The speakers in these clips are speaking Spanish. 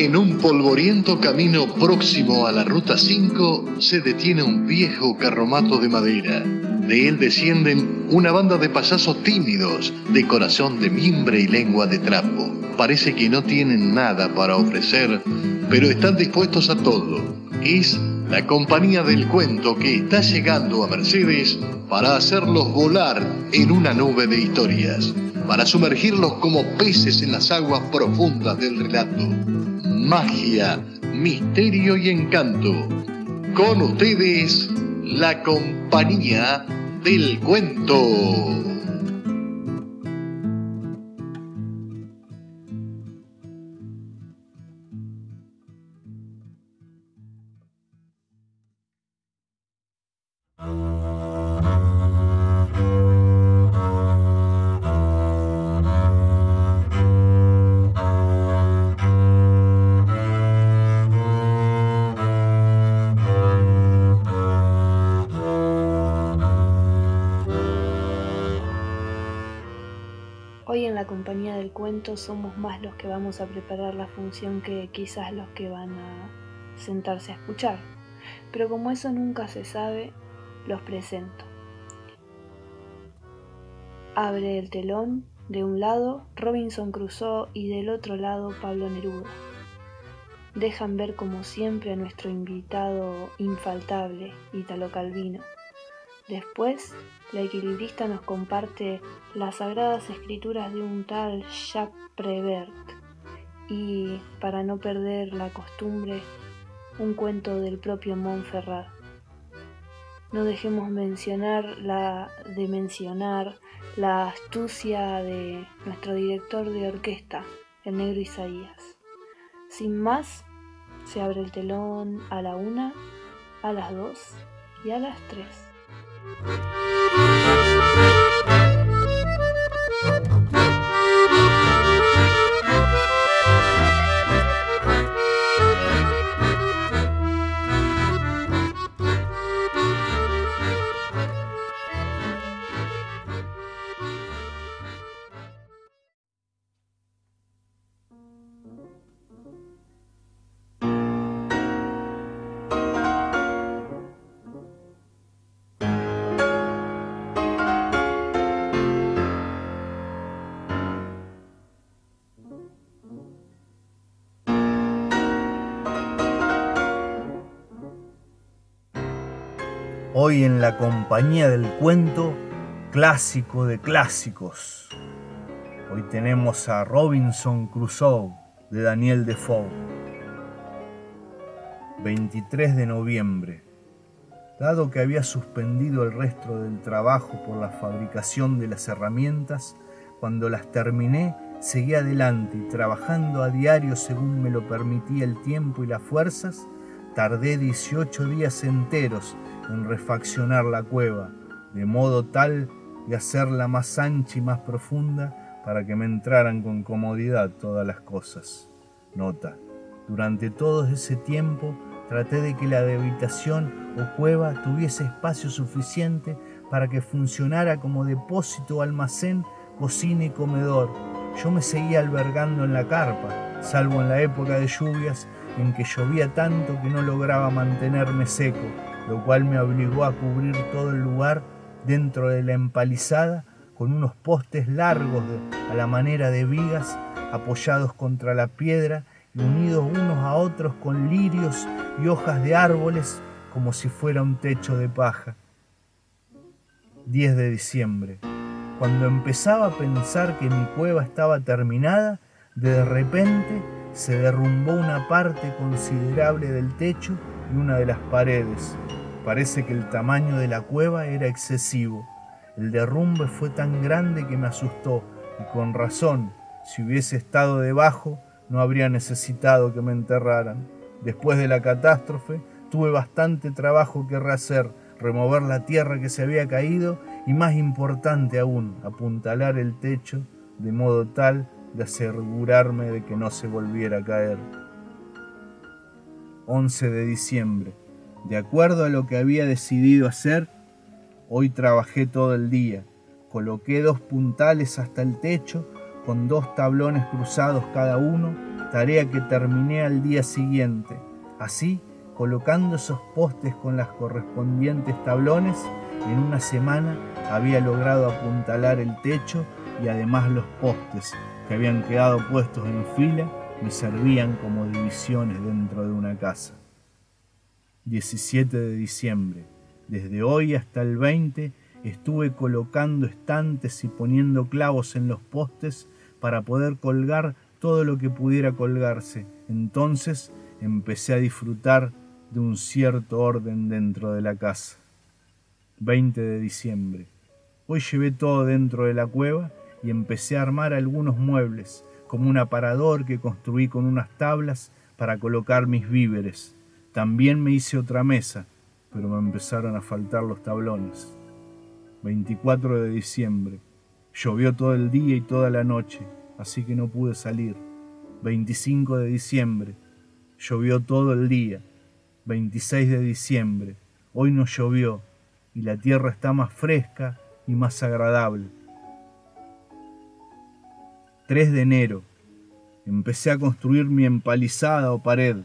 En un polvoriento camino próximo a la Ruta 5 se detiene un viejo carromato de madera. De él descienden una banda de payasos tímidos, de corazón de mimbre y lengua de trapo. Parece que no tienen nada para ofrecer, pero están dispuestos a todo. Es la compañía del cuento que está llegando a Mercedes para hacerlos volar en una nube de historias, para sumergirlos como peces en las aguas profundas del relato. Magia, misterio y encanto. Con ustedes, la compañía del cuento. Somos más los que vamos a preparar la función que quizás los que van a sentarse a escuchar. Pero como eso nunca se sabe, los presento. Abre el telón, de un lado Robinson Crusoe y del otro lado Pablo Neruda. Dejan ver como siempre a nuestro invitado infaltable, Italo Calvino. Después la equilibrista nos comparte las sagradas escrituras de un tal Jacques Prévert y, para no perder la costumbre, un cuento del propio Montferrat. No dejemos mencionar la, de mencionar la astucia de nuestro director de orquesta, el negro Isaías. Sin más, se abre el telón a la una, a las dos y a las tres. Hoy en la compañía del cuento clásico de clásicos. Hoy tenemos a Robinson Crusoe de Daniel Defoe. 23 de noviembre. Dado que había suspendido el resto del trabajo por la fabricación de las herramientas, cuando las terminé seguí adelante y trabajando a diario según me lo permitía el tiempo y las fuerzas, tardé 18 días enteros en refaccionar la cueva, de modo tal de hacerla más ancha y más profunda para que me entraran con comodidad todas las cosas. Nota. Durante todo ese tiempo traté de que la habitación o cueva tuviese espacio suficiente para que funcionara como depósito, almacén, cocina y comedor. Yo me seguía albergando en la carpa, salvo en la época de lluvias en que llovía tanto que no lograba mantenerme seco lo cual me obligó a cubrir todo el lugar dentro de la empalizada con unos postes largos a la manera de vigas apoyados contra la piedra y unidos unos a otros con lirios y hojas de árboles como si fuera un techo de paja. 10 de diciembre. Cuando empezaba a pensar que mi cueva estaba terminada, de repente se derrumbó una parte considerable del techo y una de las paredes. Parece que el tamaño de la cueva era excesivo. El derrumbe fue tan grande que me asustó y con razón, si hubiese estado debajo, no habría necesitado que me enterraran. Después de la catástrofe, tuve bastante trabajo que rehacer, remover la tierra que se había caído y más importante aún, apuntalar el techo de modo tal de asegurarme de que no se volviera a caer. 11 de diciembre. De acuerdo a lo que había decidido hacer, hoy trabajé todo el día. Coloqué dos puntales hasta el techo con dos tablones cruzados cada uno tarea que terminé al día siguiente. Así, colocando esos postes con las correspondientes tablones, en una semana había logrado apuntalar el techo y además los postes, que habían quedado puestos en fila, me servían como divisiones dentro de una casa. 17 de diciembre. Desde hoy hasta el 20 estuve colocando estantes y poniendo clavos en los postes para poder colgar todo lo que pudiera colgarse. Entonces empecé a disfrutar de un cierto orden dentro de la casa. 20 de diciembre. Hoy llevé todo dentro de la cueva y empecé a armar algunos muebles, como un aparador que construí con unas tablas para colocar mis víveres. También me hice otra mesa, pero me empezaron a faltar los tablones. 24 de diciembre. Llovió todo el día y toda la noche, así que no pude salir. 25 de diciembre. Llovió todo el día. 26 de diciembre. Hoy no llovió y la tierra está más fresca y más agradable. 3 de enero. Empecé a construir mi empalizada o pared.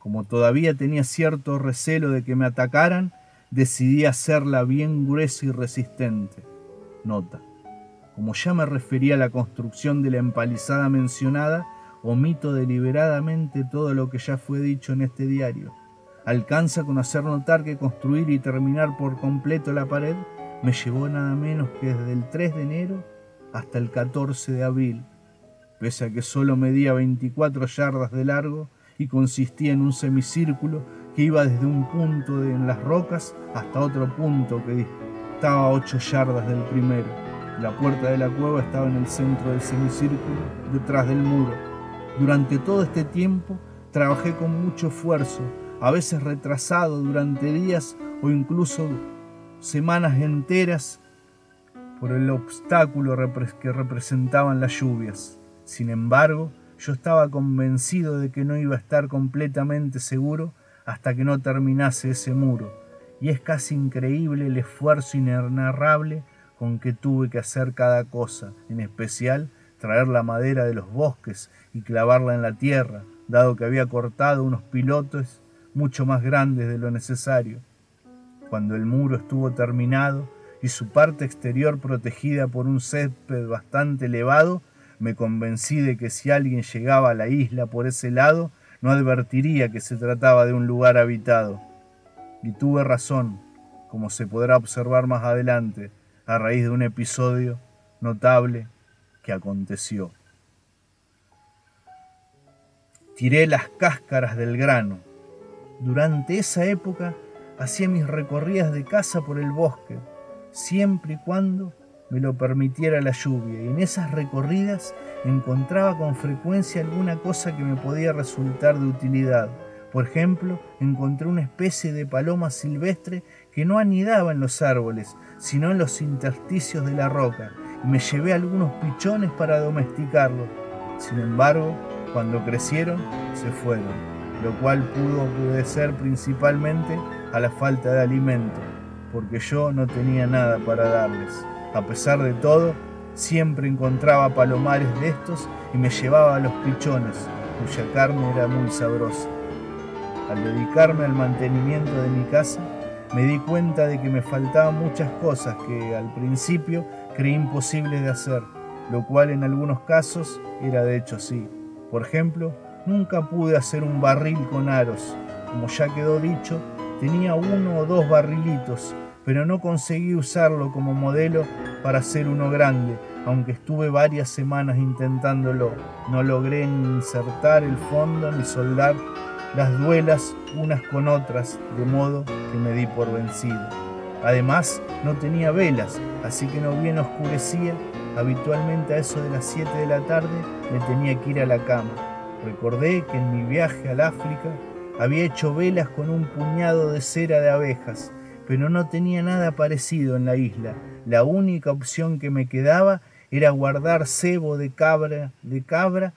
Como todavía tenía cierto recelo de que me atacaran, decidí hacerla bien gruesa y resistente. Nota. Como ya me refería a la construcción de la empalizada mencionada, omito deliberadamente todo lo que ya fue dicho en este diario. Alcanza con hacer notar que construir y terminar por completo la pared me llevó nada menos que desde el 3 de enero hasta el 14 de abril, pese a que solo medía 24 yardas de largo y consistía en un semicírculo que iba desde un punto en las rocas hasta otro punto que estaba a 8 yardas del primero. La puerta de la cueva estaba en el centro del semicírculo, detrás del muro. Durante todo este tiempo trabajé con mucho esfuerzo, a veces retrasado durante días o incluso semanas enteras por el obstáculo que representaban las lluvias. Sin embargo, yo estaba convencido de que no iba a estar completamente seguro hasta que no terminase ese muro, y es casi increíble el esfuerzo inenarrable con que tuve que hacer cada cosa, en especial traer la madera de los bosques y clavarla en la tierra, dado que había cortado unos pilotes mucho más grandes de lo necesario. Cuando el muro estuvo terminado y su parte exterior protegida por un césped bastante elevado, me convencí de que si alguien llegaba a la isla por ese lado, no advertiría que se trataba de un lugar habitado. Y tuve razón, como se podrá observar más adelante, a raíz de un episodio notable que aconteció. Tiré las cáscaras del grano. Durante esa época hacía mis recorridas de casa por el bosque, siempre y cuando me lo permitiera la lluvia, y en esas recorridas encontraba con frecuencia alguna cosa que me podía resultar de utilidad. Por ejemplo, encontré una especie de paloma silvestre que no anidaba en los árboles, sino en los intersticios de la roca, y me llevé algunos pichones para domesticarlos. Sin embargo, cuando crecieron, se fueron, lo cual pudo obedecer principalmente a la falta de alimento, porque yo no tenía nada para darles. A pesar de todo, siempre encontraba palomares de estos y me llevaba a los pichones, cuya carne era muy sabrosa. Al dedicarme al mantenimiento de mi casa, me di cuenta de que me faltaban muchas cosas que al principio creí imposibles de hacer, lo cual en algunos casos era de hecho así. Por ejemplo, nunca pude hacer un barril con aros. Como ya quedó dicho, tenía uno o dos barrilitos pero no conseguí usarlo como modelo para hacer uno grande, aunque estuve varias semanas intentándolo. No logré insertar el fondo ni soldar las duelas unas con otras, de modo que me di por vencido. Además, no tenía velas, así que no bien oscurecía, habitualmente a eso de las 7 de la tarde me tenía que ir a la cama. Recordé que en mi viaje al África había hecho velas con un puñado de cera de abejas, pero no tenía nada parecido en la isla. La única opción que me quedaba era guardar cebo de cabra, de cabra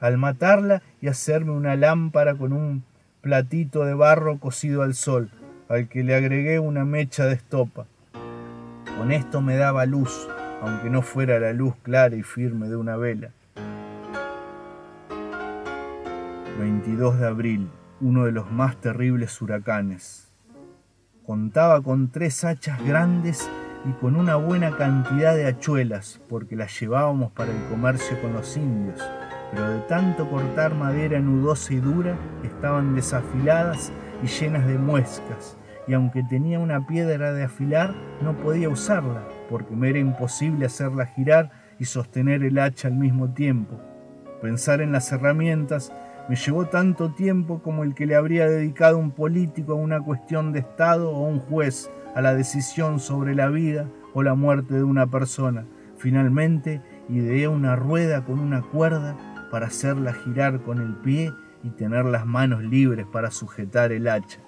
al matarla y hacerme una lámpara con un platito de barro cocido al sol, al que le agregué una mecha de estopa. Con esto me daba luz, aunque no fuera la luz clara y firme de una vela. 22 de abril, uno de los más terribles huracanes. Contaba con tres hachas grandes y con una buena cantidad de hachuelas, porque las llevábamos para el comercio con los indios, pero de tanto cortar madera nudosa y dura, estaban desafiladas y llenas de muescas, y aunque tenía una piedra de afilar, no podía usarla, porque me era imposible hacerla girar y sostener el hacha al mismo tiempo. Pensar en las herramientas me llevó tanto tiempo como el que le habría dedicado un político a una cuestión de Estado o un juez a la decisión sobre la vida o la muerte de una persona. Finalmente, ideé una rueda con una cuerda para hacerla girar con el pie y tener las manos libres para sujetar el hacha.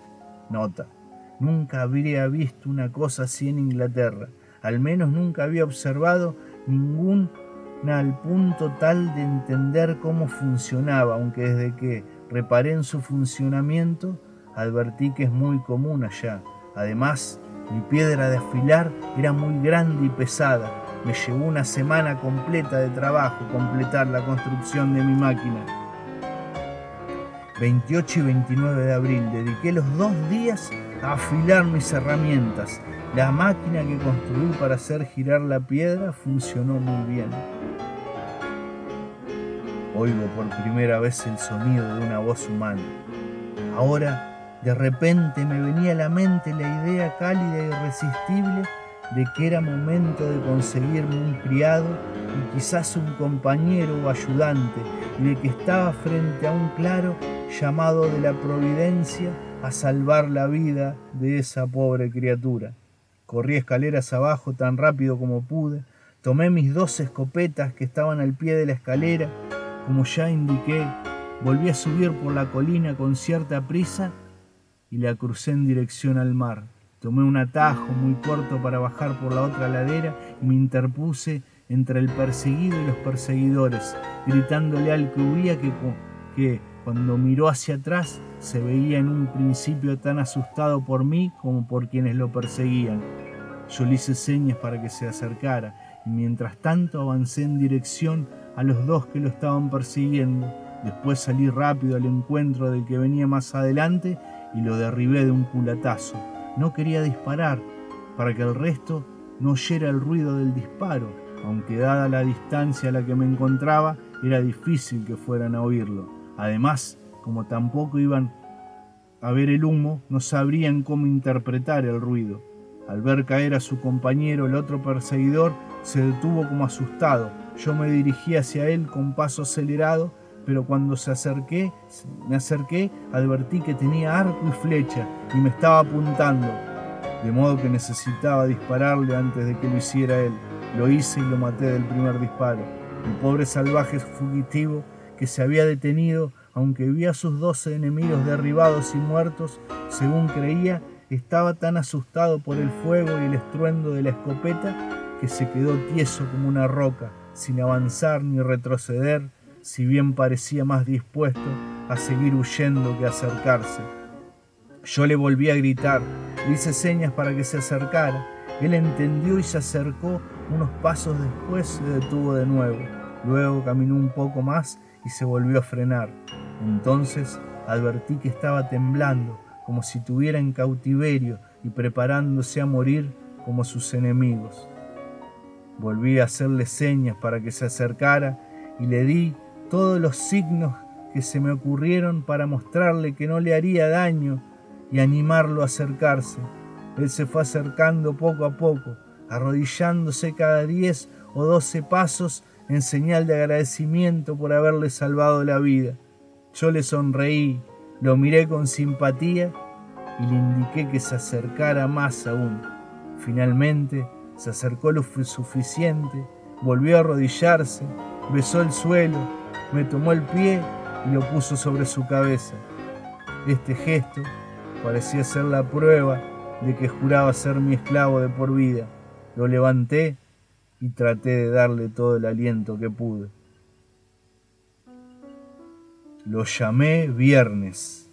Nota. Nunca habría visto una cosa así en Inglaterra. Al menos nunca había observado ningún al punto tal de entender cómo funcionaba, aunque desde que reparé en su funcionamiento advertí que es muy común allá. Además, mi piedra de afilar era muy grande y pesada. Me llevó una semana completa de trabajo completar la construcción de mi máquina. 28 y 29 de abril dediqué los dos días a afilar mis herramientas. La máquina que construí para hacer girar la piedra funcionó muy bien. Oigo por primera vez el sonido de una voz humana. Ahora, de repente me venía a la mente la idea cálida e irresistible de que era momento de conseguirme un criado y quizás un compañero o ayudante, y de que estaba frente a un claro llamado de la providencia a salvar la vida de esa pobre criatura. Corrí escaleras abajo tan rápido como pude, tomé mis dos escopetas que estaban al pie de la escalera como ya indiqué, volví a subir por la colina con cierta prisa y la crucé en dirección al mar. Tomé un atajo muy corto para bajar por la otra ladera y me interpuse entre el perseguido y los perseguidores, gritándole al que huía que, que cuando miró hacia atrás se veía en un principio tan asustado por mí como por quienes lo perseguían. Yo le hice señas para que se acercara y mientras tanto avancé en dirección a los dos que lo estaban persiguiendo. Después salí rápido al encuentro del que venía más adelante y lo derribé de un culatazo. No quería disparar para que el resto no oyera el ruido del disparo, aunque dada la distancia a la que me encontraba era difícil que fueran a oírlo. Además, como tampoco iban a ver el humo, no sabrían cómo interpretar el ruido. Al ver caer a su compañero, el otro perseguidor se detuvo como asustado yo me dirigí hacia él con paso acelerado, pero cuando se acerqué, me acerqué, advertí que tenía arco y flecha y me estaba apuntando, de modo que necesitaba dispararle antes de que lo hiciera él. Lo hice y lo maté del primer disparo. El pobre salvaje fugitivo que se había detenido, aunque vi a sus doce enemigos derribados y muertos, según creía, estaba tan asustado por el fuego y el estruendo de la escopeta que se quedó tieso como una roca sin avanzar ni retroceder, si bien parecía más dispuesto a seguir huyendo que acercarse. Yo le volví a gritar, le hice señas para que se acercara. Él entendió y se acercó. Unos pasos después se detuvo de nuevo. Luego caminó un poco más y se volvió a frenar. Entonces advertí que estaba temblando, como si tuviera en cautiverio y preparándose a morir como sus enemigos. Volví a hacerle señas para que se acercara y le di todos los signos que se me ocurrieron para mostrarle que no le haría daño y animarlo a acercarse. Él se fue acercando poco a poco, arrodillándose cada diez o doce pasos en señal de agradecimiento por haberle salvado la vida. Yo le sonreí, lo miré con simpatía y le indiqué que se acercara más aún. Finalmente, se acercó lo suficiente, volvió a arrodillarse, besó el suelo, me tomó el pie y lo puso sobre su cabeza. Este gesto parecía ser la prueba de que juraba ser mi esclavo de por vida. Lo levanté y traté de darle todo el aliento que pude. Lo llamé viernes.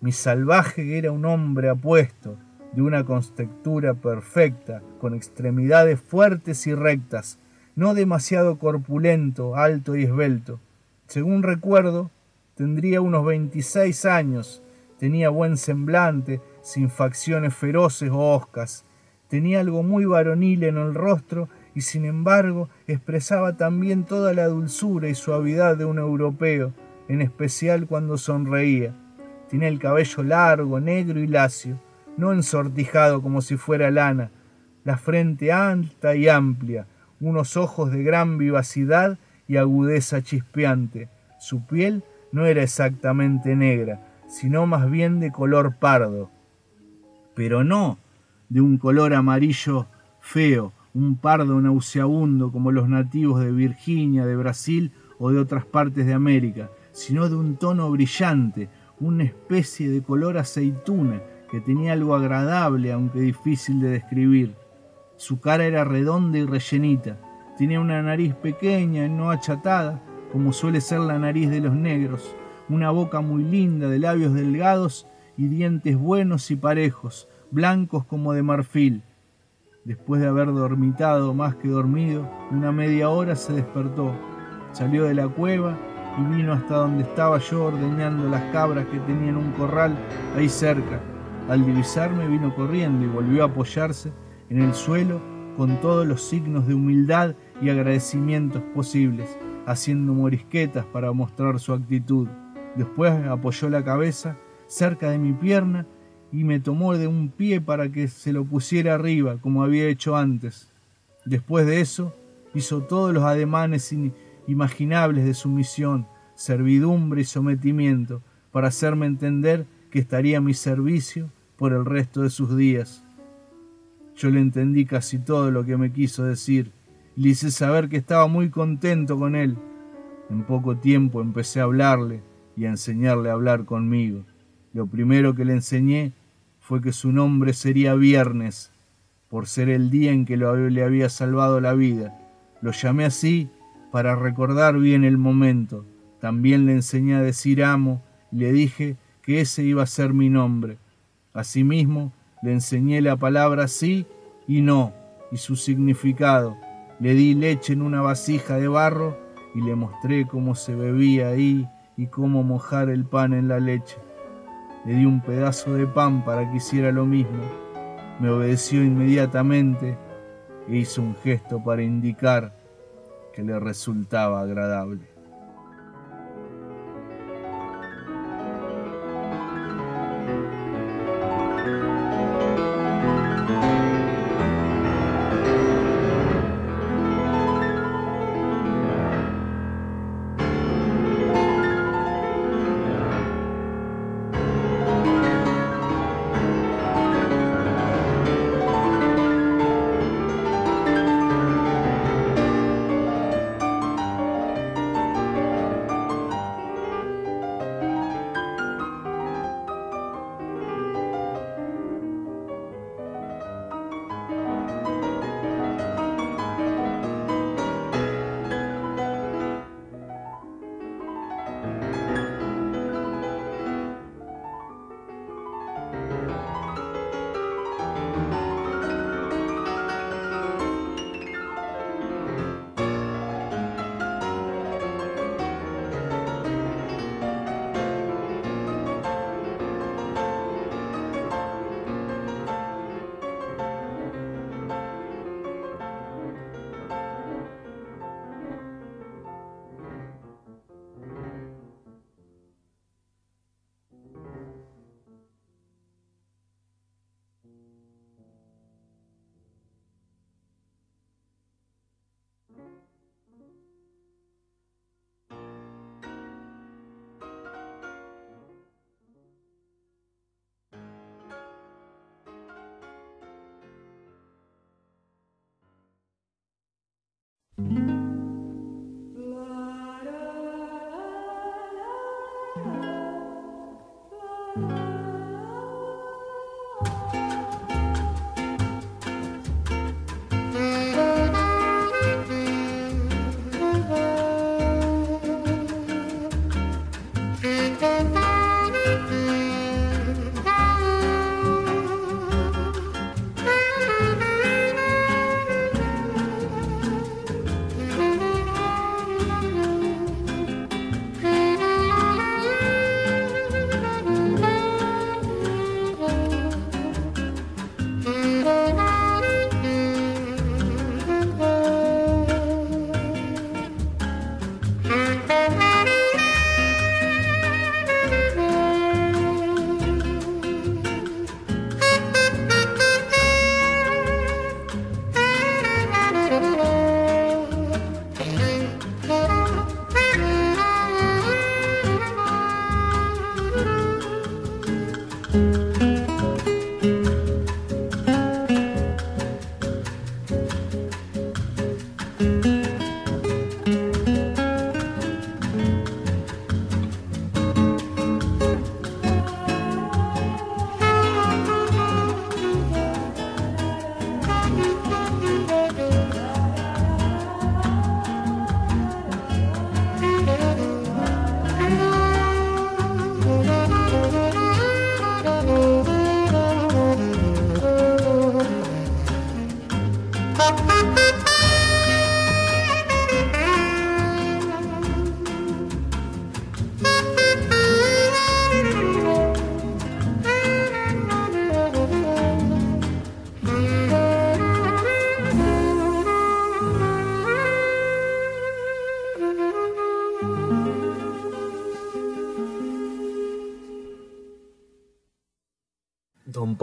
Mi salvaje era un hombre apuesto, de una constructura perfecta, con extremidades fuertes y rectas, no demasiado corpulento, alto y esbelto. Según recuerdo, Tendría unos 26 años. Tenía buen semblante, sin facciones feroces o oscas. Tenía algo muy varonil en el rostro y sin embargo expresaba también toda la dulzura y suavidad de un europeo, en especial cuando sonreía. Tenía el cabello largo, negro y lacio, no ensortijado como si fuera lana, la frente alta y amplia, unos ojos de gran vivacidad y agudeza chispeante. Su piel no era exactamente negra, sino más bien de color pardo, pero no de un color amarillo feo, un pardo nauseabundo como los nativos de Virginia, de Brasil o de otras partes de América, sino de un tono brillante, una especie de color aceituna que tenía algo agradable aunque difícil de describir. Su cara era redonda y rellenita, tenía una nariz pequeña y no achatada, como suele ser la nariz de los negros, una boca muy linda de labios delgados y dientes buenos y parejos, blancos como de marfil. Después de haber dormitado más que dormido, una media hora se despertó, salió de la cueva y vino hasta donde estaba yo ordeñando las cabras que tenía en un corral ahí cerca. Al divisarme vino corriendo y volvió a apoyarse en el suelo con todos los signos de humildad y agradecimientos posibles, haciendo morisquetas para mostrar su actitud. Después apoyó la cabeza cerca de mi pierna y me tomó de un pie para que se lo pusiera arriba, como había hecho antes. Después de eso, hizo todos los ademanes imaginables de sumisión, servidumbre y sometimiento, para hacerme entender que estaría a mi servicio por el resto de sus días. Yo le entendí casi todo lo que me quiso decir y le hice saber que estaba muy contento con él. En poco tiempo empecé a hablarle y a enseñarle a hablar conmigo. Lo primero que le enseñé fue que su nombre sería Viernes, por ser el día en que le había salvado la vida. Lo llamé así para recordar bien el momento. También le enseñé a decir amo y le dije que ese iba a ser mi nombre. Asimismo, le enseñé la palabra sí y no y su significado. Le di leche en una vasija de barro y le mostré cómo se bebía ahí y cómo mojar el pan en la leche. Le di un pedazo de pan para que hiciera lo mismo. Me obedeció inmediatamente e hizo un gesto para indicar que le resultaba agradable.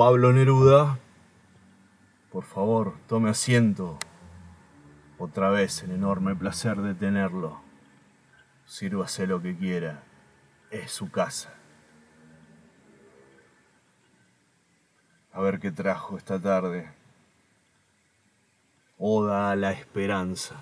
Pablo Neruda, por favor, tome asiento. Otra vez el enorme placer de tenerlo. Sírvase lo que quiera. Es su casa. A ver qué trajo esta tarde. Oda a la esperanza.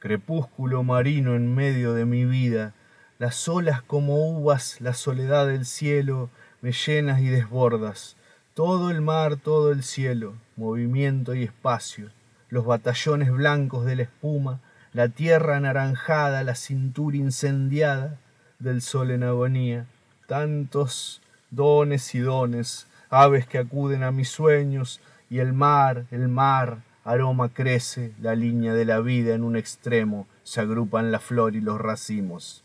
Crepúsculo marino en medio de mi vida, las olas como uvas, la soledad del cielo, me llenas y desbordas. Todo el mar, todo el cielo, movimiento y espacio, los batallones blancos de la espuma, la tierra anaranjada, la cintura incendiada del sol en agonía, tantos dones y dones, aves que acuden a mis sueños, y el mar, el mar, aroma crece, la línea de la vida en un extremo, se agrupan la flor y los racimos.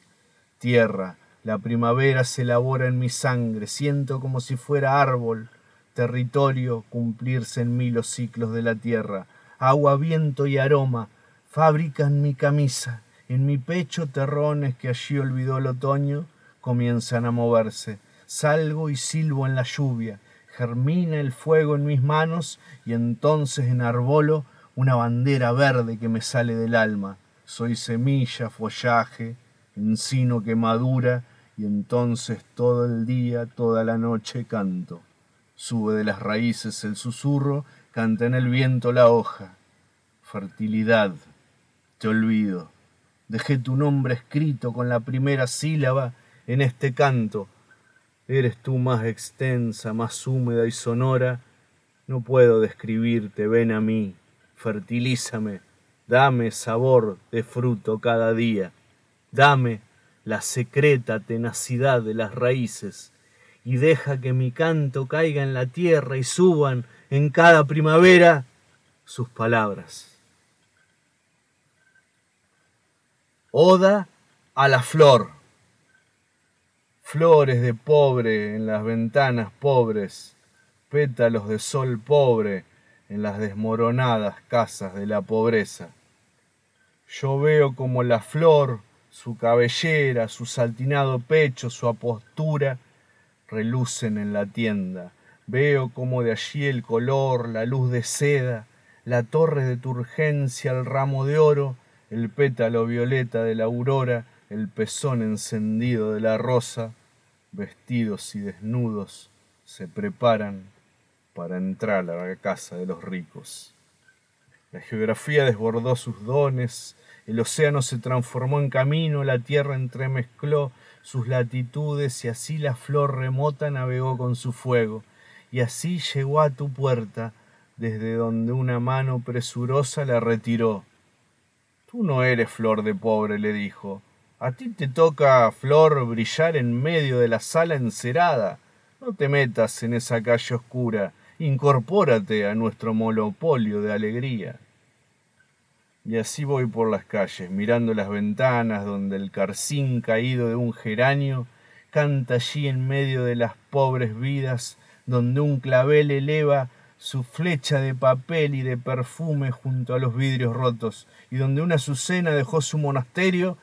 Tierra, la primavera se elabora en mi sangre, siento como si fuera árbol, territorio, cumplirse en mí los ciclos de la tierra, agua, viento y aroma, fabrican mi camisa, en mi pecho terrones que allí olvidó el otoño, comienzan a moverse, salgo y silbo en la lluvia, germina el fuego en mis manos y entonces enarbolo una bandera verde que me sale del alma. Soy semilla, follaje, encino que madura y entonces todo el día, toda la noche canto. Sube de las raíces el susurro, canta en el viento la hoja. Fertilidad, te olvido. Dejé tu nombre escrito con la primera sílaba en este canto. Eres tú más extensa, más húmeda y sonora. No puedo describirte, ven a mí, fertilízame, dame sabor de fruto cada día. Dame la secreta tenacidad de las raíces, y deja que mi canto caiga en la tierra y suban en cada primavera sus palabras. Oda a la flor. Flores de pobre en las ventanas pobres, pétalos de sol pobre en las desmoronadas casas de la pobreza. Yo veo como la flor su cabellera, su saltinado pecho, su apostura, relucen en la tienda. Veo como de allí el color, la luz de seda, la torre de turgencia, el ramo de oro, el pétalo violeta de la aurora, el pezón encendido de la rosa, vestidos y desnudos, se preparan para entrar a la casa de los ricos. La geografía desbordó sus dones, el océano se transformó en camino, la tierra entremezcló sus latitudes y así la flor remota navegó con su fuego. Y así llegó a tu puerta, desde donde una mano presurosa la retiró. Tú no eres flor de pobre, le dijo. A ti te toca, flor, brillar en medio de la sala encerada. No te metas en esa calle oscura. Incorpórate a nuestro monopolio de alegría. Y así voy por las calles, mirando las ventanas donde el carcín caído de un geranio canta allí en medio de las pobres vidas, donde un clavel eleva su flecha de papel y de perfume junto a los vidrios rotos, y donde una azucena dejó su monasterio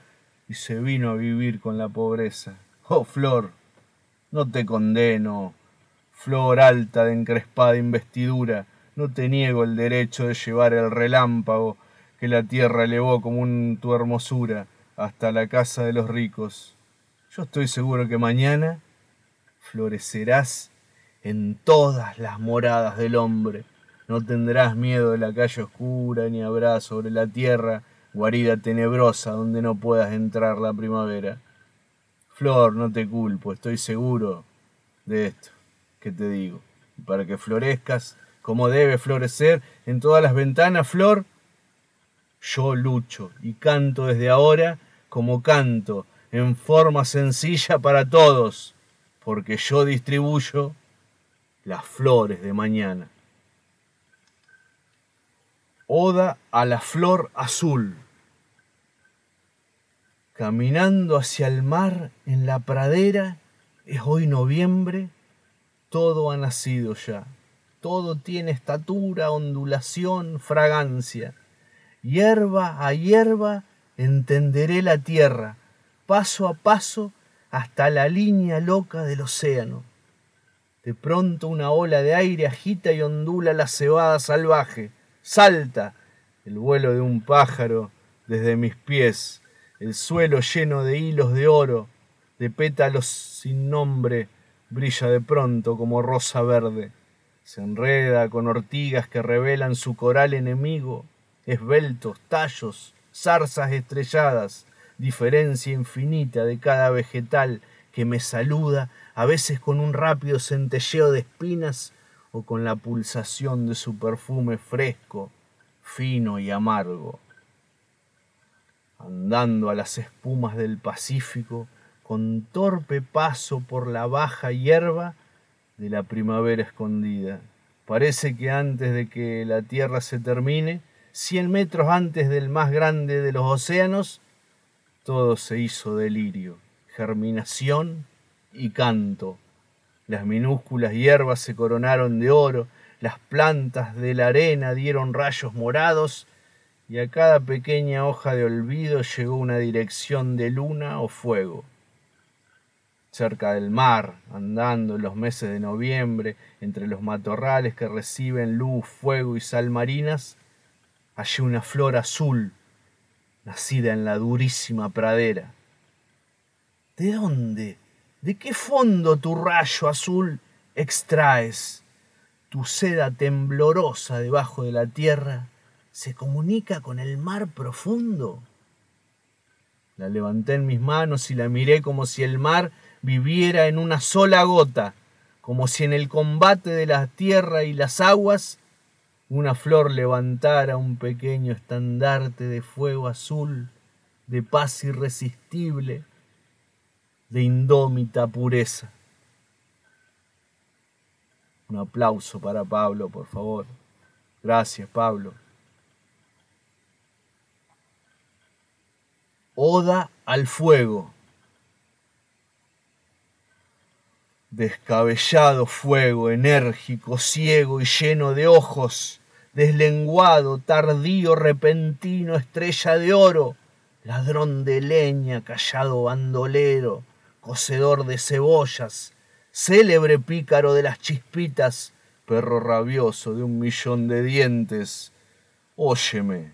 y se vino a vivir con la pobreza. Oh, flor, no te condeno, flor alta de encrespada investidura, no te niego el derecho de llevar el relámpago que la tierra elevó como un, tu hermosura hasta la casa de los ricos. Yo estoy seguro que mañana florecerás en todas las moradas del hombre. No tendrás miedo de la calle oscura, ni habrá sobre la tierra guarida tenebrosa donde no puedas entrar la primavera. Flor, no te culpo, estoy seguro de esto que te digo. Para que florezcas como debe florecer en todas las ventanas, Flor, yo lucho y canto desde ahora como canto, en forma sencilla para todos, porque yo distribuyo las flores de mañana. Oda a la flor azul. Caminando hacia el mar en la pradera, es hoy noviembre, todo ha nacido ya, todo tiene estatura, ondulación, fragancia. Hierba a hierba entenderé la tierra, paso a paso hasta la línea loca del océano. De pronto una ola de aire agita y ondula la cebada salvaje. Salta el vuelo de un pájaro desde mis pies, el suelo lleno de hilos de oro, de pétalos sin nombre, brilla de pronto como rosa verde. Se enreda con ortigas que revelan su coral enemigo, esbeltos tallos, zarzas estrelladas, diferencia infinita de cada vegetal que me saluda, a veces con un rápido centelleo de espinas o con la pulsación de su perfume fresco, fino y amargo. Andando a las espumas del Pacífico, con torpe paso por la baja hierba de la primavera escondida. Parece que antes de que la tierra se termine, cien metros antes del más grande de los océanos, todo se hizo delirio, germinación y canto. Las minúsculas hierbas se coronaron de oro, las plantas de la arena dieron rayos morados, y a cada pequeña hoja de olvido llegó una dirección de luna o fuego. Cerca del mar, andando en los meses de noviembre, entre los matorrales que reciben luz, fuego y sal marinas, hallé una flor azul, nacida en la durísima pradera. ¿De dónde? ¿De qué fondo tu rayo azul extraes? Tu seda temblorosa debajo de la tierra se comunica con el mar profundo. La levanté en mis manos y la miré como si el mar viviera en una sola gota, como si en el combate de la tierra y las aguas una flor levantara un pequeño estandarte de fuego azul, de paz irresistible, de indómita pureza. Un aplauso para Pablo, por favor. Gracias, Pablo. Oda al fuego. Descabellado fuego, enérgico, ciego y lleno de ojos, deslenguado, tardío, repentino, estrella de oro, ladrón de leña, callado bandolero, cocedor de cebollas, célebre pícaro de las chispitas, perro rabioso de un millón de dientes. Óyeme,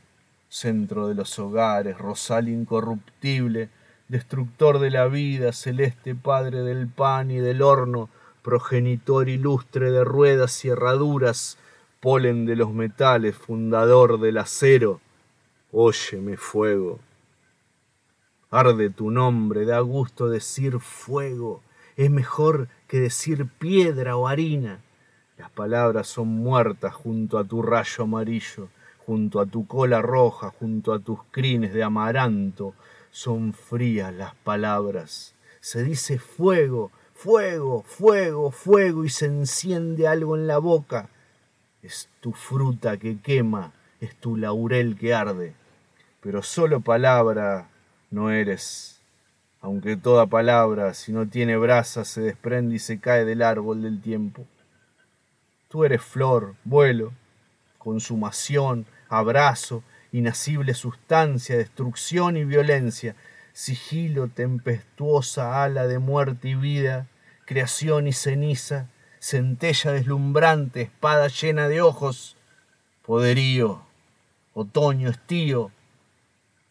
centro de los hogares, rosal incorruptible, destructor de la vida, celeste padre del pan y del horno, progenitor ilustre de ruedas y herraduras, polen de los metales, fundador del acero, óyeme fuego. Arde tu nombre, da gusto decir fuego, es mejor que decir piedra o harina. Las palabras son muertas junto a tu rayo amarillo, junto a tu cola roja, junto a tus crines de amaranto, son frías las palabras. Se dice fuego, fuego, fuego, fuego y se enciende algo en la boca. Es tu fruta que quema, es tu laurel que arde. Pero solo palabra no eres, aunque toda palabra, si no tiene brasa, se desprende y se cae del árbol del tiempo. Tú eres flor, vuelo, consumación, abrazo, inacible sustancia, destrucción y violencia. sigilo, tempestuosa ala de muerte y vida, creación y ceniza, centella deslumbrante, espada llena de ojos, poderío, otoño, estío,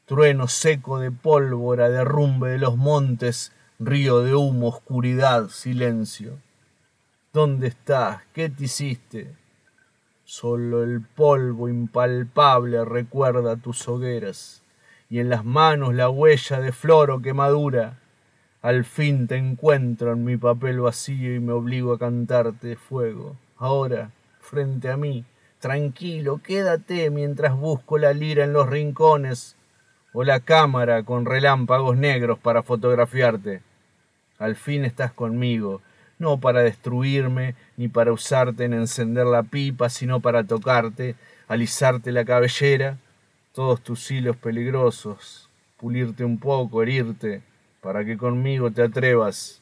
trueno seco de pólvora, derrumbe de los montes, río de humo, oscuridad, silencio. ¿Dónde estás? ¿Qué te hiciste? Solo el polvo impalpable recuerda tus hogueras, y en las manos la huella de flor o quemadura. Al fin te encuentro en mi papel vacío y me obligo a cantarte fuego. Ahora, frente a mí, tranquilo, quédate mientras busco la lira en los rincones o la cámara con relámpagos negros para fotografiarte. Al fin estás conmigo, no para destruirme ni para usarte en encender la pipa, sino para tocarte, alisarte la cabellera, todos tus hilos peligrosos, pulirte un poco, herirte, para que conmigo te atrevas.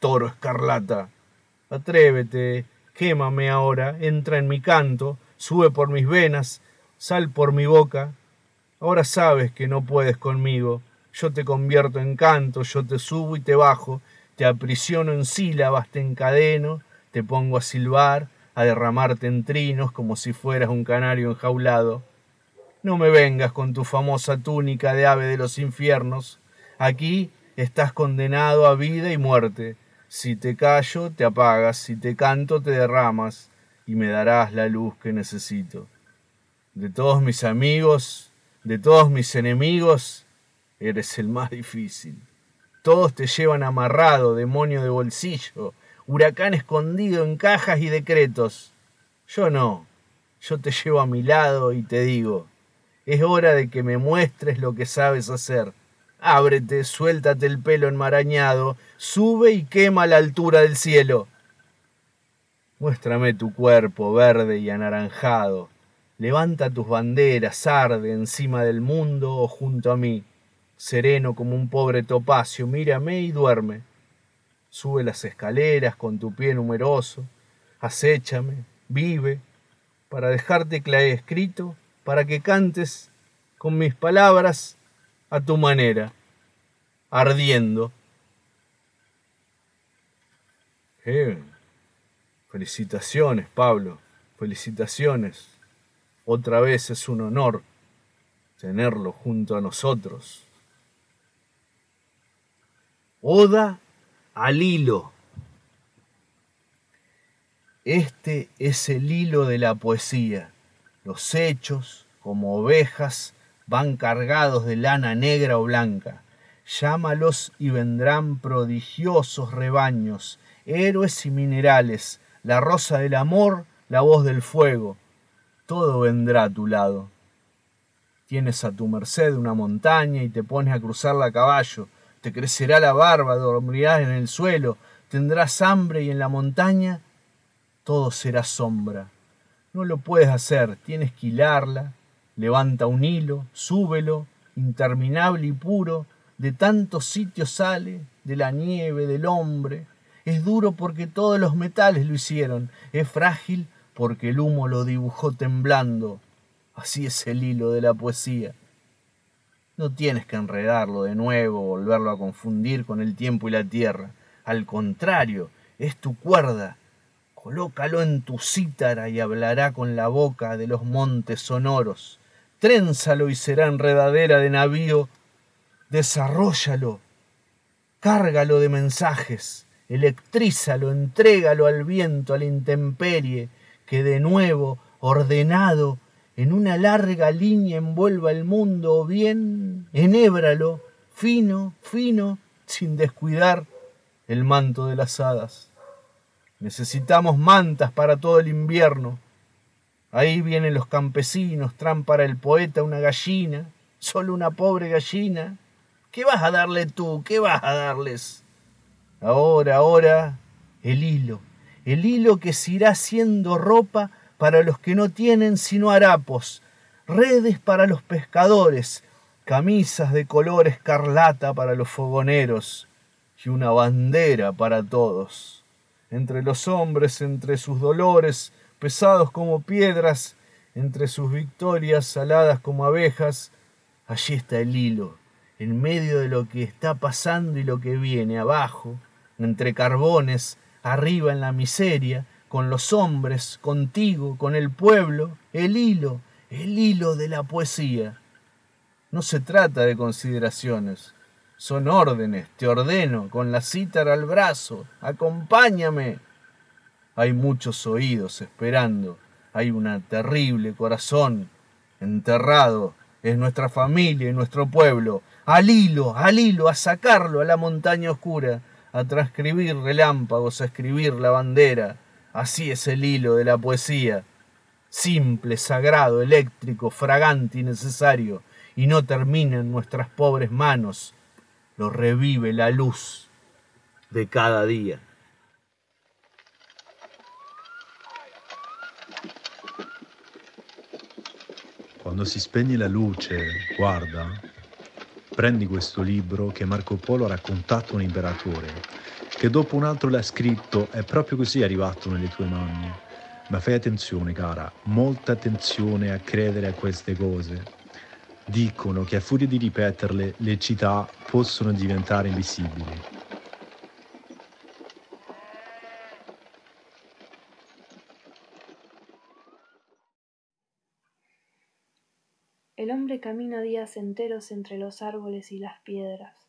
Toro escarlata, atrévete, quémame ahora, entra en mi canto, sube por mis venas, sal por mi boca, Ahora sabes que no puedes conmigo. Yo te convierto en canto, yo te subo y te bajo, te aprisiono en sílabas, te encadeno, te pongo a silbar, a derramarte en trinos como si fueras un canario enjaulado. No me vengas con tu famosa túnica de ave de los infiernos. Aquí estás condenado a vida y muerte. Si te callo, te apagas, si te canto, te derramas, y me darás la luz que necesito. De todos mis amigos, de todos mis enemigos, eres el más difícil. Todos te llevan amarrado, demonio de bolsillo, huracán escondido en cajas y decretos. Yo no, yo te llevo a mi lado y te digo, es hora de que me muestres lo que sabes hacer. Ábrete, suéltate el pelo enmarañado, sube y quema a la altura del cielo. Muéstrame tu cuerpo verde y anaranjado, Levanta tus banderas, arde encima del mundo o junto a mí, sereno como un pobre topacio, mírame y duerme. Sube las escaleras con tu pie numeroso, acéchame, vive, para dejarte escrito, para que cantes con mis palabras a tu manera, ardiendo. Eh, felicitaciones, Pablo, felicitaciones. Otra vez es un honor tenerlo junto a nosotros. Oda al hilo. Este es el hilo de la poesía. Los hechos, como ovejas, van cargados de lana negra o blanca. Llámalos y vendrán prodigiosos rebaños, héroes y minerales, la rosa del amor, la voz del fuego, todo vendrá a tu lado. Tienes a tu merced una montaña y te pones a cruzarla a caballo, te crecerá la barba, dormirás en el suelo, tendrás hambre y en la montaña todo será sombra. No lo puedes hacer, tienes que hilarla, levanta un hilo, súbelo, interminable y puro, de tantos sitios sale, de la nieve, del hombre. Es duro porque todos los metales lo hicieron, es frágil porque el humo lo dibujó temblando. Así es el hilo de la poesía. No tienes que enredarlo de nuevo, volverlo a confundir con el tiempo y la tierra. Al contrario, es tu cuerda. Colócalo en tu cítara y hablará con la boca de los montes sonoros. Trénzalo y será enredadera de navío. Desarrollalo. Cárgalo de mensajes. Electrízalo, entrégalo al viento, a la intemperie que de nuevo, ordenado, en una larga línea envuelva el mundo bien, enhébralo, fino, fino, sin descuidar el manto de las hadas. Necesitamos mantas para todo el invierno. Ahí vienen los campesinos, traen para el poeta una gallina, solo una pobre gallina. ¿Qué vas a darle tú? ¿Qué vas a darles? Ahora, ahora, el hilo, el hilo que se irá siendo ropa para los que no tienen sino harapos, redes para los pescadores, camisas de color escarlata para los fogoneros y una bandera para todos. Entre los hombres, entre sus dolores, pesados como piedras, entre sus victorias saladas como abejas, allí está el hilo, en medio de lo que está pasando y lo que viene abajo, entre carbones, arriba en la miseria, con los hombres, contigo, con el pueblo, el hilo, el hilo de la poesía. No se trata de consideraciones, son órdenes, te ordeno, con la cítara al brazo, acompáñame. Hay muchos oídos esperando, hay un terrible corazón enterrado, es nuestra familia y nuestro pueblo, al hilo, al hilo, a sacarlo a la montaña oscura, a transcribir relámpagos, a escribir la bandera. Así es el hilo de la poesía, simple, sagrado, eléctrico, fragante y necesario, y no termina en nuestras pobres manos, lo revive la luz de cada día. Quando si spegne la luce, guarda, prendi questo libro che Marco Polo ha raccontato un imperatore, che dopo un altro l'ha scritto e proprio così è arrivato nelle tue mani. Ma fai attenzione, cara, molta attenzione a credere a queste cose, Dicono che a furia di ripeterle le città possono diventare invisibili. El hombre camina días enteros entre los árboles y las piedras.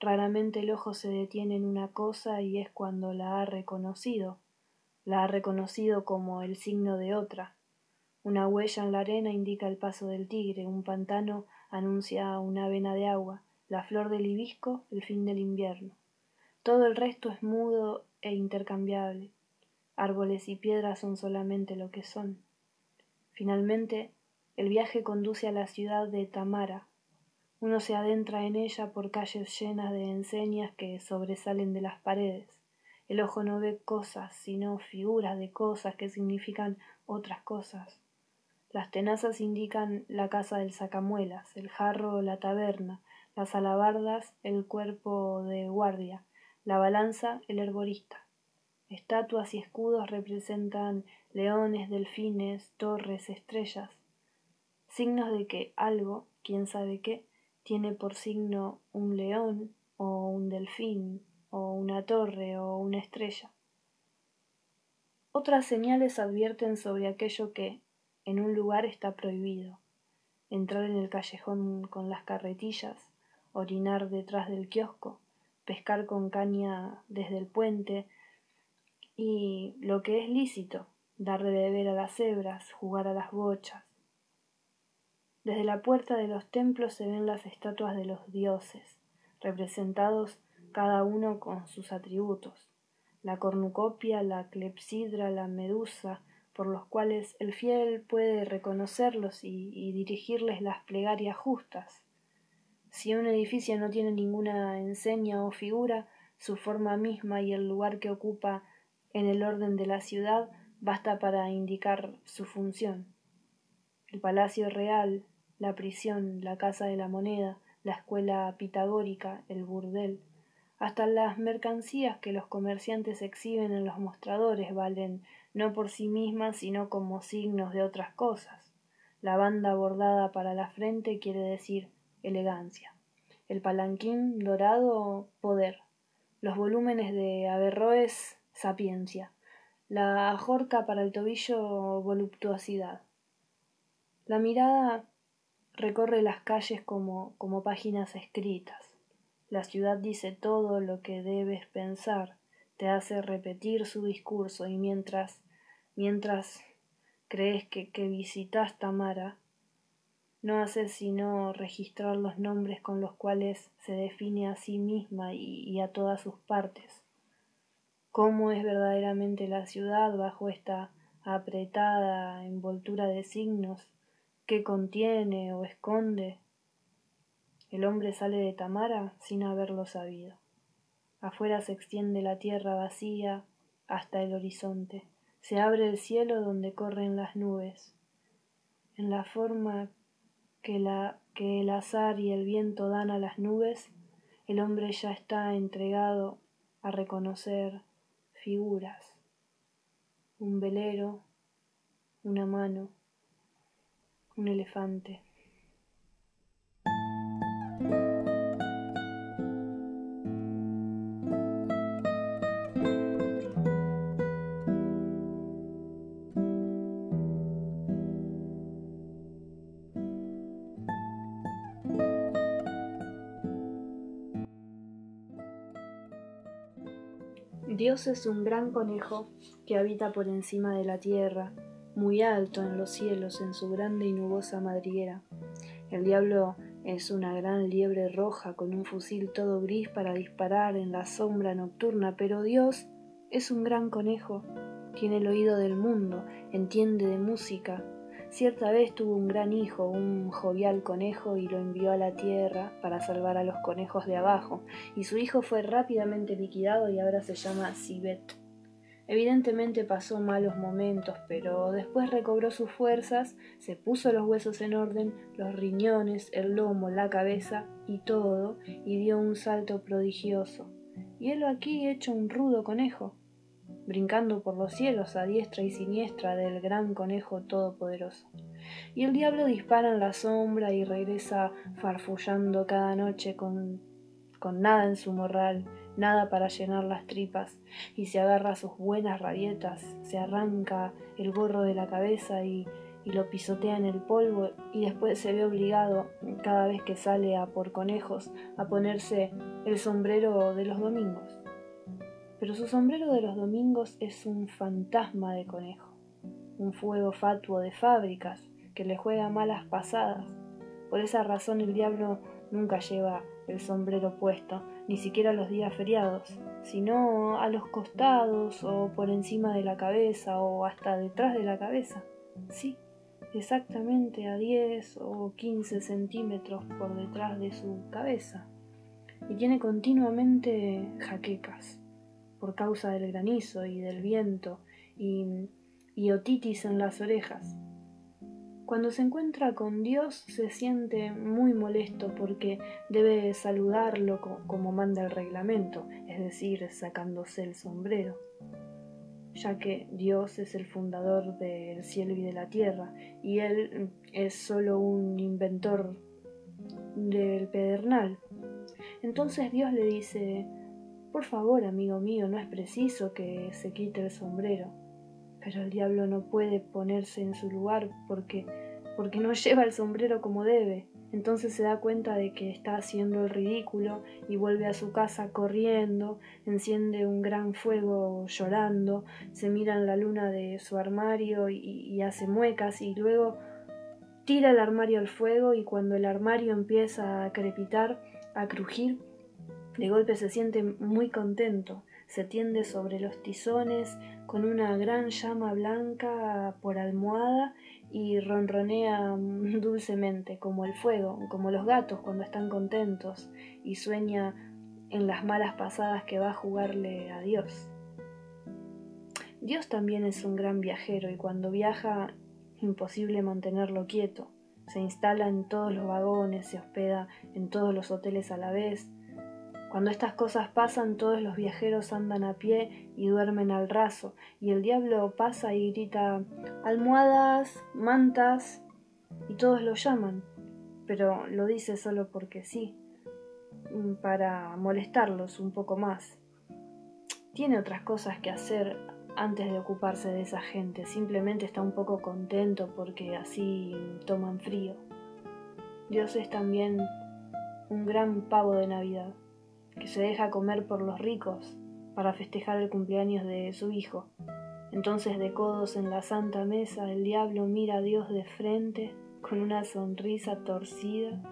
Raramente el ojo se detiene en una cosa y es cuando la ha reconocido, la ha reconocido como el signo de otra, una huella en la arena indica el paso del tigre, un pantano anuncia una vena de agua, la flor del hibisco el fin del invierno. Todo el resto es mudo e intercambiable. Árboles y piedras son solamente lo que son. Finalmente, el viaje conduce a la ciudad de Tamara. Uno se adentra en ella por calles llenas de enseñas que sobresalen de las paredes. El ojo no ve cosas, sino figuras de cosas que significan otras cosas. Las tenazas indican la casa del sacamuelas, el jarro la taberna, las alabardas el cuerpo de guardia, la balanza el herborista. Estatuas y escudos representan leones, delfines, torres, estrellas, signos de que algo, quién sabe qué, tiene por signo un león o un delfín o una torre o una estrella. Otras señales advierten sobre aquello que, en un lugar está prohibido. Entrar en el callejón con las carretillas, orinar detrás del kiosco, pescar con caña desde el puente y lo que es lícito, dar de beber a las cebras, jugar a las bochas. Desde la puerta de los templos se ven las estatuas de los dioses, representados cada uno con sus atributos. La cornucopia, la clepsidra, la medusa, por los cuales el fiel puede reconocerlos y, dirigirles las plegarias justas. Si un edificio no tiene ninguna enseña o figura, su forma misma y el lugar que ocupa en el orden de la ciudad basta para indicar su función. El palacio real, la prisión, la casa de la moneda, la escuela pitagórica, el burdel, hasta las mercancías que los comerciantes exhiben en los mostradores valen no por sí mismas, sino como signos de otras cosas. La banda bordada para la frente quiere decir elegancia. El palanquín dorado, poder. Los volúmenes de Averroes, sapiencia. La jorca para el tobillo, voluptuosidad. La mirada recorre las calles como, como páginas escritas. La ciudad dice todo lo que debes pensar, te hace repetir su discurso y mientras mientras crees que, que visitas Tamara, no haces sino registrar los nombres con los cuales se define a sí misma y, a todas sus partes. ¿Cómo es verdaderamente la ciudad bajo esta apretada envoltura de signos? ¿Qué contiene o esconde? El hombre sale de Tamara sin haberlo sabido. Afuera se extiende la tierra vacía hasta el horizonte se abre el cielo donde corren las nubes. En la forma que, la, que el azar y el viento dan a las nubes, el hombre ya está entregado a reconocer figuras, un velero, una mano, un elefante. Dios es un gran conejo que habita por encima de la tierra muy alto en los cielos en su grande y nubosa madriguera. El diablo es una gran liebre roja con un fusil todo gris para disparar en la sombra nocturna, pero Dios es un gran conejo, tiene el oído del mundo, entiende de música, Cierta vez tuvo un gran hijo, un jovial conejo, y lo envió a la tierra para salvar a los conejos de abajo, y su hijo fue rápidamente liquidado y ahora se llama Sibet. Evidentemente pasó malos momentos, pero después recobró sus fuerzas, se puso los huesos en orden, los riñones, el lomo, la cabeza y todo, y dio un salto prodigioso. Y él aquí hecho un rudo conejo brincando por los cielos a diestra y siniestra del gran conejo todopoderoso. Y el diablo dispara en la sombra y regresa farfullando cada noche con, con nada en su morral, nada para llenar las tripas, y se agarra sus buenas rabietas, se arranca el gorro de la cabeza y, y lo pisotea en el polvo, y después se ve obligado, cada vez que sale a por conejos, a ponerse el sombrero de los domingos pero su sombrero de los domingos es un fantasma de conejo, un fuego fatuo de fábricas que le juega malas pasadas. Por esa razón el diablo nunca lleva el sombrero puesto, ni siquiera los días feriados, sino a los costados o por encima de la cabeza o hasta detrás de la cabeza. Sí, exactamente a 10 o 15 centímetros por detrás de su cabeza. Y tiene continuamente jaquecas por causa del granizo y del viento y, otitis en las orejas. Cuando se encuentra con Dios se siente muy molesto porque debe saludarlo como manda el reglamento, es decir, sacándose el sombrero, ya que Dios es el fundador del cielo y de la tierra y Él es solo un inventor del pedernal. Entonces Dios le dice, por favor, amigo mío, no es preciso que se quite el sombrero. Pero el diablo no puede ponerse en su lugar porque porque no lleva el sombrero como debe. Entonces se da cuenta de que está haciendo el ridículo y vuelve a su casa corriendo, enciende un gran fuego llorando, se mira en la luna de su armario y, y hace muecas y luego tira el armario al fuego y cuando el armario empieza a crepitar, a crujir, de golpe se siente muy contento, se tiende sobre los tizones con una gran llama blanca por almohada y ronronea dulcemente como el fuego, como los gatos cuando están contentos, y sueña en las malas pasadas que va a jugarle a Dios. Dios también es un gran viajero y cuando viaja imposible mantenerlo quieto. Se instala en todos los vagones, se hospeda en todos los hoteles a la vez, cuando estas cosas pasan, todos los viajeros andan a pie y duermen al raso, y el diablo pasa y grita almohadas, mantas, y todos lo llaman, pero lo dice solo porque sí, mm, para molestarlos un poco más. Tiene otras cosas que hacer antes de ocuparse de esa gente, simplemente está un poco contento porque así toman frío. Dios es también un gran pavo de Navidad que se deja comer por los ricos para festejar el cumpleaños de su hijo. Entonces de codos en la santa mesa el diablo mira a Dios de frente con una sonrisa torcida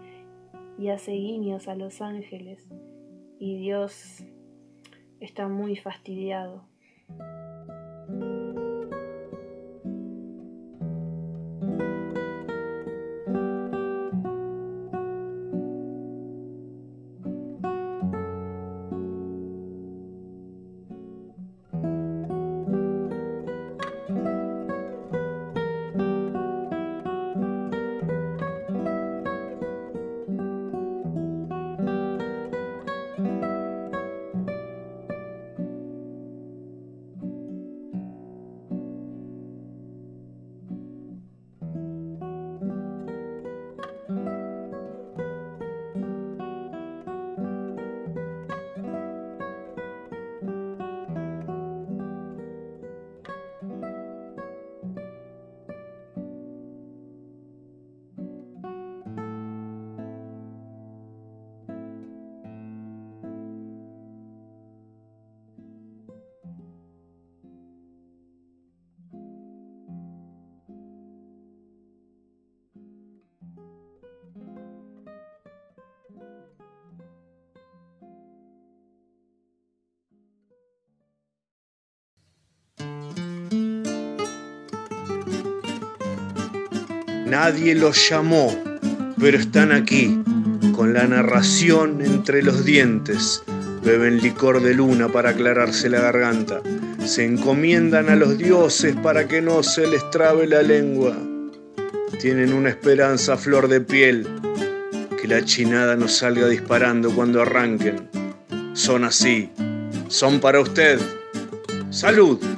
y hace guiños a los ángeles y Dios está muy fastidiado. Nadie los llamó, pero están aquí, con la narración entre los dientes. Beben licor de luna para aclararse la garganta. Se encomiendan a los dioses para que no se les trabe la lengua. Tienen una esperanza flor de piel, que la chinada no salga disparando cuando arranquen. Son así, son para usted. Salud.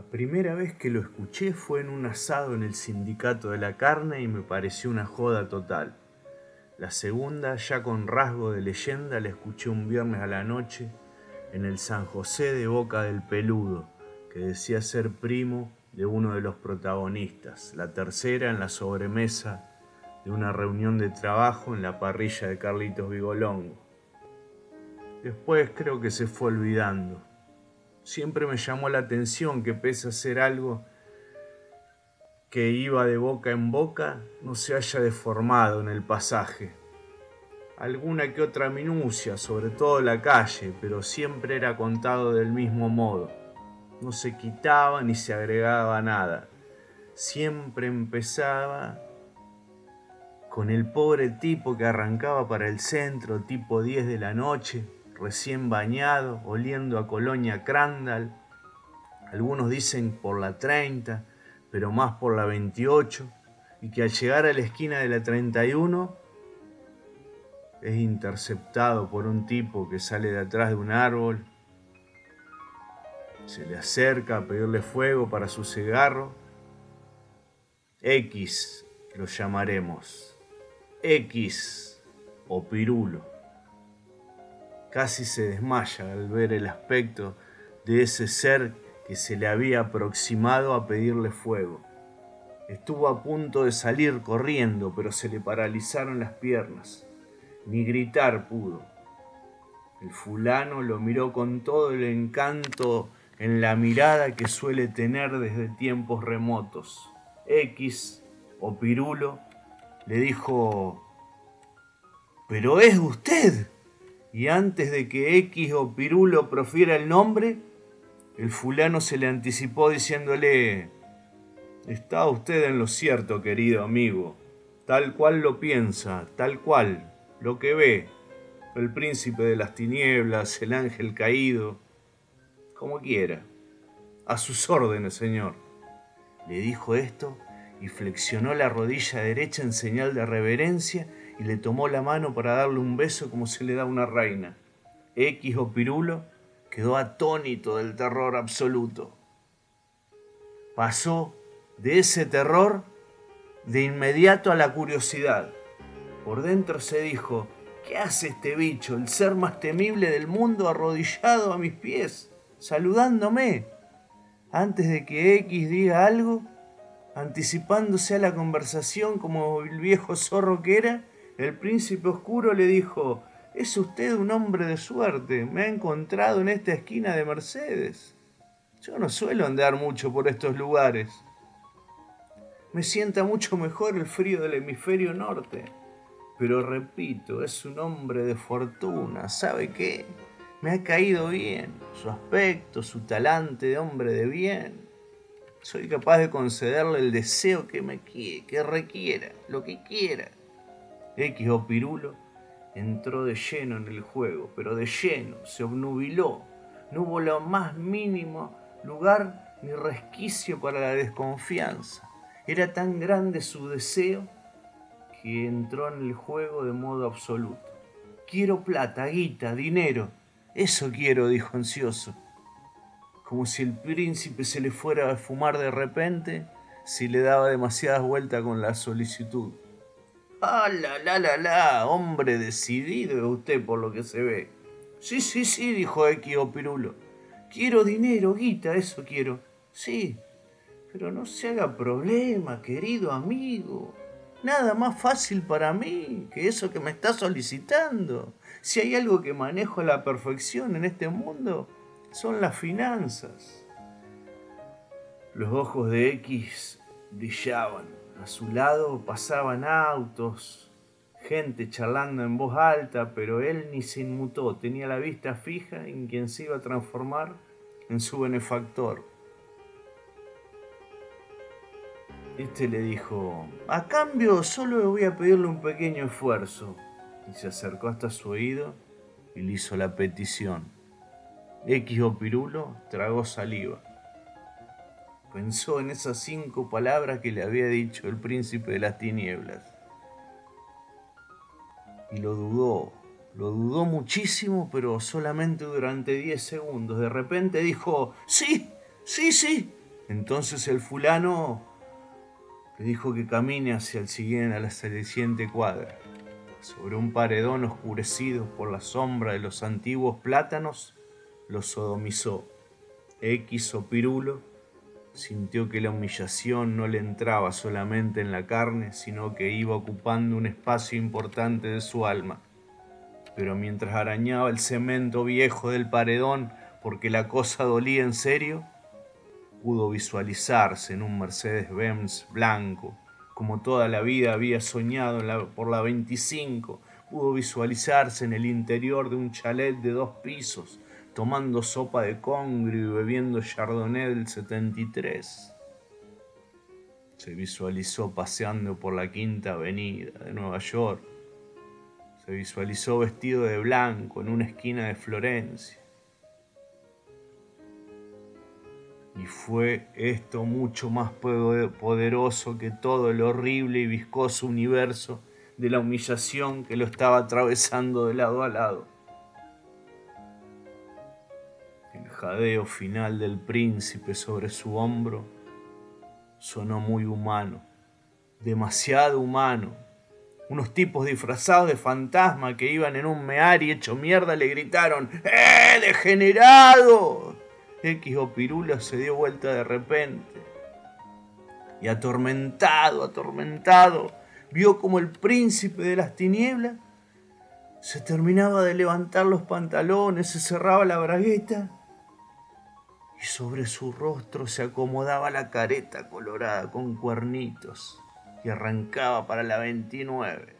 La primera vez que lo escuché fue en un asado en el sindicato de la carne y me pareció una joda total. La segunda, ya con rasgo de leyenda, la escuché un viernes a la noche en el San José de Boca del Peludo, que decía ser primo de uno de los protagonistas. La tercera en la sobremesa de una reunión de trabajo en la parrilla de Carlitos Vigolongo. Después creo que se fue olvidando siempre me llamó la atención que pese a ser algo que iba de boca en boca, no se haya deformado en el pasaje. Alguna que otra minucia, sobre todo la calle, pero siempre era contado del mismo modo. No se quitaba ni se agregaba nada. Siempre empezaba con el pobre tipo que arrancaba para el centro, tipo 10 de la noche, recién bañado, oliendo a colonia Crandall. Algunos dicen por la 30, pero más por la 28, y que al llegar a la esquina de la 31 es interceptado por un tipo que sale de atrás de un árbol, se le acerca a pedirle fuego para su cigarro. X lo llamaremos. X o Pirulo. Casi se desmaya al ver el aspecto de ese ser que se le había aproximado a pedirle fuego. Estuvo a punto de salir corriendo, pero se le paralizaron las piernas. Ni gritar pudo. El fulano lo miró con todo el encanto en la mirada que suele tener desde tiempos remotos. X o Pirulo le dijo, pero es usted y antes de que X o Pirulo profiera el nombre, el fulano se le anticipó diciéndole, Está usted en lo cierto, querido amigo, tal cual lo piensa, tal cual, lo que ve, el príncipe de las tinieblas, el ángel caído, como quiera, a sus órdenes, señor. Le dijo esto y flexionó la rodilla derecha en señal de reverencia y le tomó la mano para darle un beso como se le da a una reina. X o Pirulo quedó atónito del terror absoluto. Pasó de ese terror de inmediato a la curiosidad. Por dentro se dijo, ¿qué hace este bicho, el ser más temible del mundo, arrodillado a mis pies, saludándome? Antes de que X diga algo, anticipándose a la conversación como el viejo zorro que era, el príncipe oscuro le dijo, es usted un hombre de suerte, me ha encontrado en esta esquina de Mercedes. Yo no suelo andar mucho por estos lugares. Me sienta mucho mejor el frío del hemisferio norte. Pero repito, es un hombre de fortuna, ¿sabe qué? Me ha caído bien, su aspecto, su talante de hombre de bien. Soy capaz de concederle el deseo que me quiera, que requiera, lo que quiera. X o Pirulo entró de lleno en el juego, pero de lleno, se obnubiló. No hubo lo más mínimo lugar ni resquicio para la desconfianza. Era tan grande su deseo que entró en el juego de modo absoluto. Quiero plata, guita, dinero. Eso quiero, dijo ansioso. como si el príncipe se le fuera a fumar de repente si le daba demasiadas vueltas con la solicitud. ¡Ah, la, la, la, la! Hombre decidido es usted por lo que se ve. Sí, sí, sí, dijo X o Pirulo. Quiero dinero, guita, eso quiero. Sí, pero no se haga problema, querido amigo. Nada más fácil para mí que eso que me está solicitando. Si hay algo que manejo a la perfección en este mundo, son las finanzas. Los ojos de X brillaban. A su lado pasaban autos, gente charlando en voz alta, pero él ni se inmutó, tenía la vista fija en quien se iba a transformar en su benefactor. Este le dijo, a cambio solo voy a pedirle un pequeño esfuerzo. Y se acercó hasta su oído y le hizo la petición. X o Pirulo tragó saliva. Pensó en esas cinco palabras que le había dicho el príncipe de las tinieblas. Y lo dudó, lo dudó muchísimo, pero solamente durante diez segundos. De repente dijo, sí, sí, sí. Entonces el fulano le dijo que camine hacia el siguiente, a la siguiente cuadra. Sobre un paredón oscurecido por la sombra de los antiguos plátanos, lo sodomizó. X o sintió que la humillación no le entraba solamente en la carne, sino que iba ocupando un espacio importante de su alma. Pero mientras arañaba el cemento viejo del paredón porque la cosa dolía en serio, pudo visualizarse en un Mercedes-Benz blanco, como toda la vida había soñado por la 25, pudo visualizarse en el interior de un chalet de dos pisos, tomando sopa de congrio y bebiendo chardonnay del 73. Se visualizó paseando por la Quinta Avenida de Nueva York. Se visualizó vestido de blanco en una esquina de Florencia. Y fue esto mucho más poderoso que todo el horrible y viscoso universo de la humillación que lo estaba atravesando de lado a lado. Jadeo final del príncipe sobre su hombro sonó muy humano, demasiado humano. Unos tipos disfrazados de fantasma que iban en un mear y hecho mierda le gritaron ¡Eh, degenerado! X o Pirula se dio vuelta de repente y atormentado, atormentado, vio como el príncipe de las tinieblas se terminaba de levantar los pantalones, se cerraba la bragueta y sobre su rostro se acomodaba la careta colorada con cuernitos y arrancaba para la 29.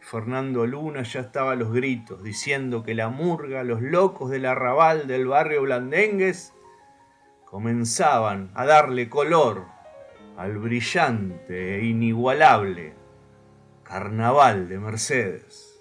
Fernando Luna ya estaba a los gritos, diciendo que la murga, los locos del arrabal del barrio Blandengues, comenzaban a darle color al brillante e inigualable carnaval de Mercedes.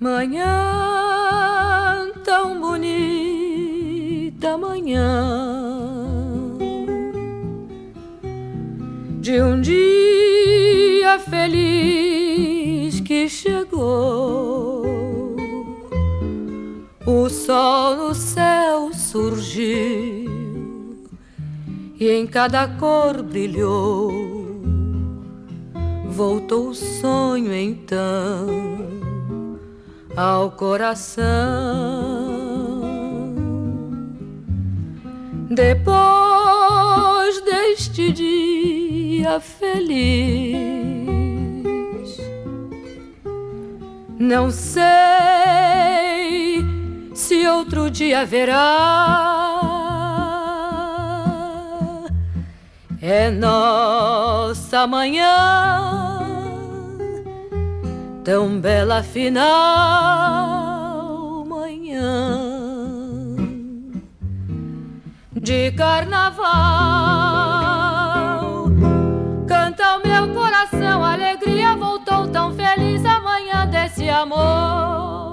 Manhã tão bonita, manhã. De um dia feliz que chegou. Cada cor brilhou. Voltou o sonho então ao coração. Depois deste dia feliz, não sei se outro dia haverá. É nossa manhã tão bela final manhã de carnaval. Canta o meu coração, alegria voltou tão feliz amanhã desse amor.